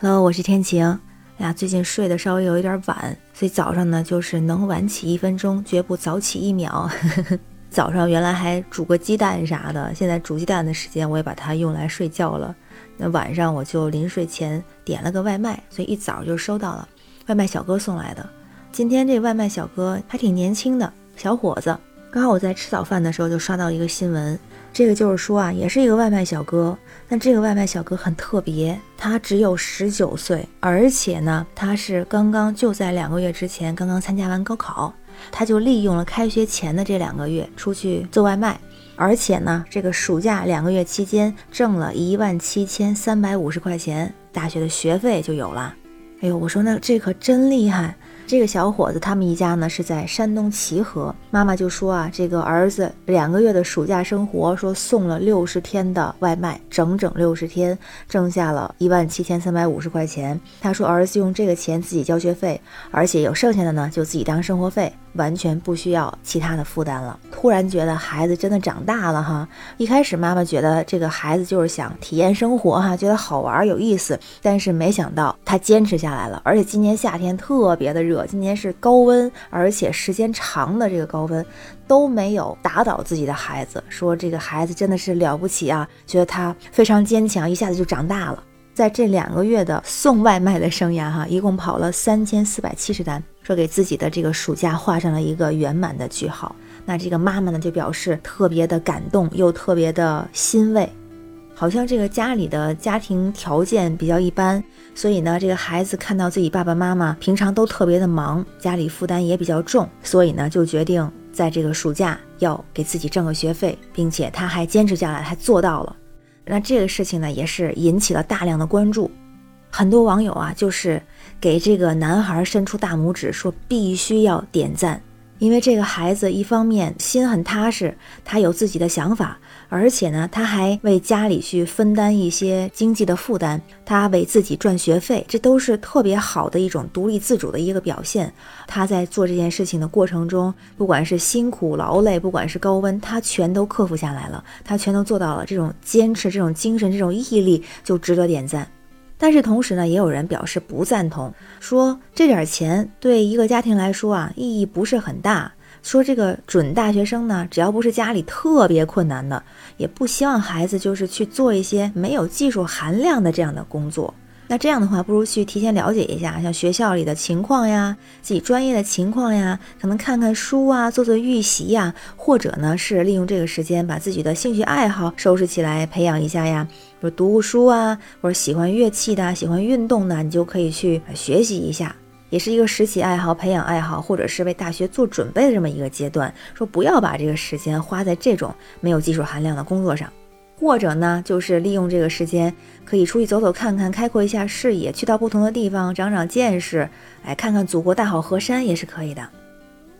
Hello，我是天晴。哎呀，最近睡得稍微有一点晚，所以早上呢就是能晚起一分钟，绝不早起一秒。早上原来还煮个鸡蛋啥的，现在煮鸡蛋的时间我也把它用来睡觉了。那晚上我就临睡前点了个外卖，所以一早就收到了外卖小哥送来的。今天这外卖小哥还挺年轻的小伙子，刚好我在吃早饭的时候就刷到一个新闻。这个就是说啊，也是一个外卖小哥，但这个外卖小哥很特别，他只有十九岁，而且呢，他是刚刚就在两个月之前刚刚参加完高考，他就利用了开学前的这两个月出去做外卖，而且呢，这个暑假两个月期间挣了一万七千三百五十块钱，大学的学费就有了。哎呦，我说那这可真厉害。这个小伙子他们一家呢是在山东齐河，妈妈就说啊，这个儿子两个月的暑假生活，说送了六十天的外卖，整整六十天，挣下了一万七千三百五十块钱。他说儿子用这个钱自己交学费，而且有剩下的呢就自己当生活费。完全不需要其他的负担了。突然觉得孩子真的长大了哈。一开始妈妈觉得这个孩子就是想体验生活哈，觉得好玩有意思。但是没想到他坚持下来了，而且今年夏天特别的热，今年是高温，而且时间长的这个高温都没有打倒自己的孩子。说这个孩子真的是了不起啊，觉得他非常坚强，一下子就长大了。在这两个月的送外卖的生涯哈，一共跑了三千四百七十单。说给自己的这个暑假画上了一个圆满的句号。那这个妈妈呢，就表示特别的感动，又特别的欣慰。好像这个家里的家庭条件比较一般，所以呢，这个孩子看到自己爸爸妈妈平常都特别的忙，家里负担也比较重，所以呢，就决定在这个暑假要给自己挣个学费，并且他还坚持下来，还做到了。那这个事情呢，也是引起了大量的关注。很多网友啊，就是给这个男孩伸出大拇指，说必须要点赞，因为这个孩子一方面心很踏实，他有自己的想法，而且呢，他还为家里去分担一些经济的负担，他为自己赚学费，这都是特别好的一种独立自主的一个表现。他在做这件事情的过程中，不管是辛苦劳累，不管是高温，他全都克服下来了，他全都做到了。这种坚持、这种精神、这种毅力，就值得点赞。但是同时呢，也有人表示不赞同，说这点钱对一个家庭来说啊，意义不是很大。说这个准大学生呢，只要不是家里特别困难的，也不希望孩子就是去做一些没有技术含量的这样的工作。那这样的话，不如去提前了解一下，像学校里的情况呀，自己专业的情况呀，可能看看书啊，做做预习呀，或者呢是利用这个时间把自己的兴趣爱好收拾起来，培养一下呀，比如读书啊，或者喜欢乐器的、喜欢运动的，你就可以去学习一下，也是一个拾起爱好、培养爱好，或者是为大学做准备的这么一个阶段。说不要把这个时间花在这种没有技术含量的工作上。或者呢，就是利用这个时间，可以出去走走看看，开阔一下视野，去到不同的地方长长见识，哎，看看祖国大好河山也是可以的。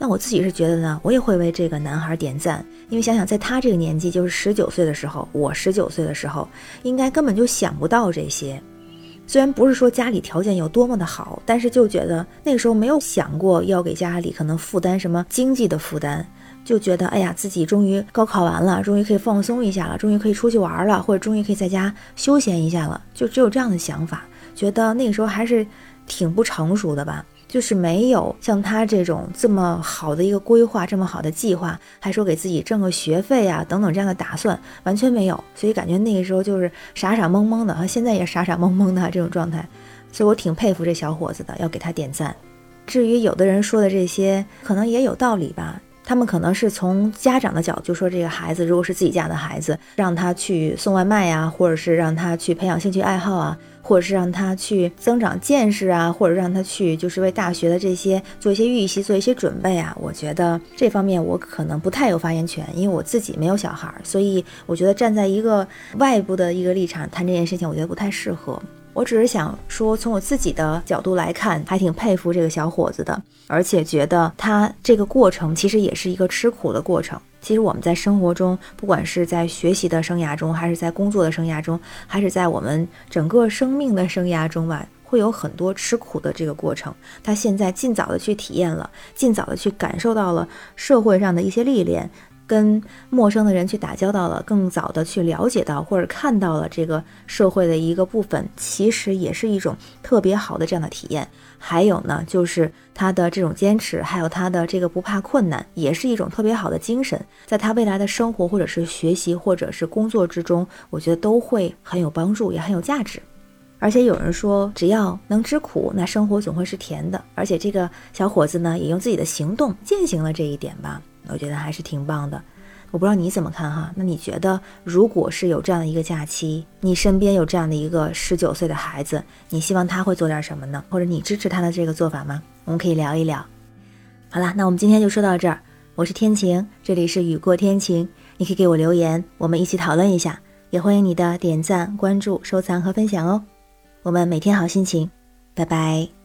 那我自己是觉得呢，我也会为这个男孩点赞，因为想想在他这个年纪，就是十九岁的时候，我十九岁的时候，应该根本就想不到这些。虽然不是说家里条件有多么的好，但是就觉得那个时候没有想过要给家里可能负担什么经济的负担。就觉得哎呀，自己终于高考完了，终于可以放松一下了，终于可以出去玩了，或者终于可以在家休闲一下了，就只有这样的想法。觉得那个时候还是挺不成熟的吧，就是没有像他这种这么好的一个规划，这么好的计划，还说给自己挣个学费啊等等这样的打算，完全没有。所以感觉那个时候就是傻傻懵懵的啊，现在也傻傻懵懵的这种状态。所以我挺佩服这小伙子的，要给他点赞。至于有的人说的这些，可能也有道理吧。他们可能是从家长的角度说，这个孩子如果是自己家的孩子，让他去送外卖呀，或者是让他去培养兴趣爱好啊，或者是让他去增长见识啊，或者让他去就是为大学的这些做一些预习、做一些准备啊。我觉得这方面我可能不太有发言权，因为我自己没有小孩，所以我觉得站在一个外部的一个立场谈这件事情，我觉得不太适合。我只是想说，从我自己的角度来看，还挺佩服这个小伙子的，而且觉得他这个过程其实也是一个吃苦的过程。其实我们在生活中，不管是在学习的生涯中，还是在工作的生涯中，还是在我们整个生命的生涯中吧，会有很多吃苦的这个过程。他现在尽早的去体验了，尽早的去感受到了社会上的一些历练。跟陌生的人去打交道了，更早的去了解到或者看到了这个社会的一个部分，其实也是一种特别好的这样的体验。还有呢，就是他的这种坚持，还有他的这个不怕困难，也是一种特别好的精神，在他未来的生活或者是学习或者是工作之中，我觉得都会很有帮助，也很有价值。而且有人说，只要能吃苦，那生活总会是甜的。而且这个小伙子呢，也用自己的行动践行了这一点吧，我觉得还是挺棒的。我不知道你怎么看哈？那你觉得，如果是有这样的一个假期，你身边有这样的一个十九岁的孩子，你希望他会做点什么呢？或者你支持他的这个做法吗？我们可以聊一聊。好了，那我们今天就说到这儿。我是天晴，这里是雨过天晴，你可以给我留言，我们一起讨论一下。也欢迎你的点赞、关注、收藏和分享哦。我们每天好心情，拜拜。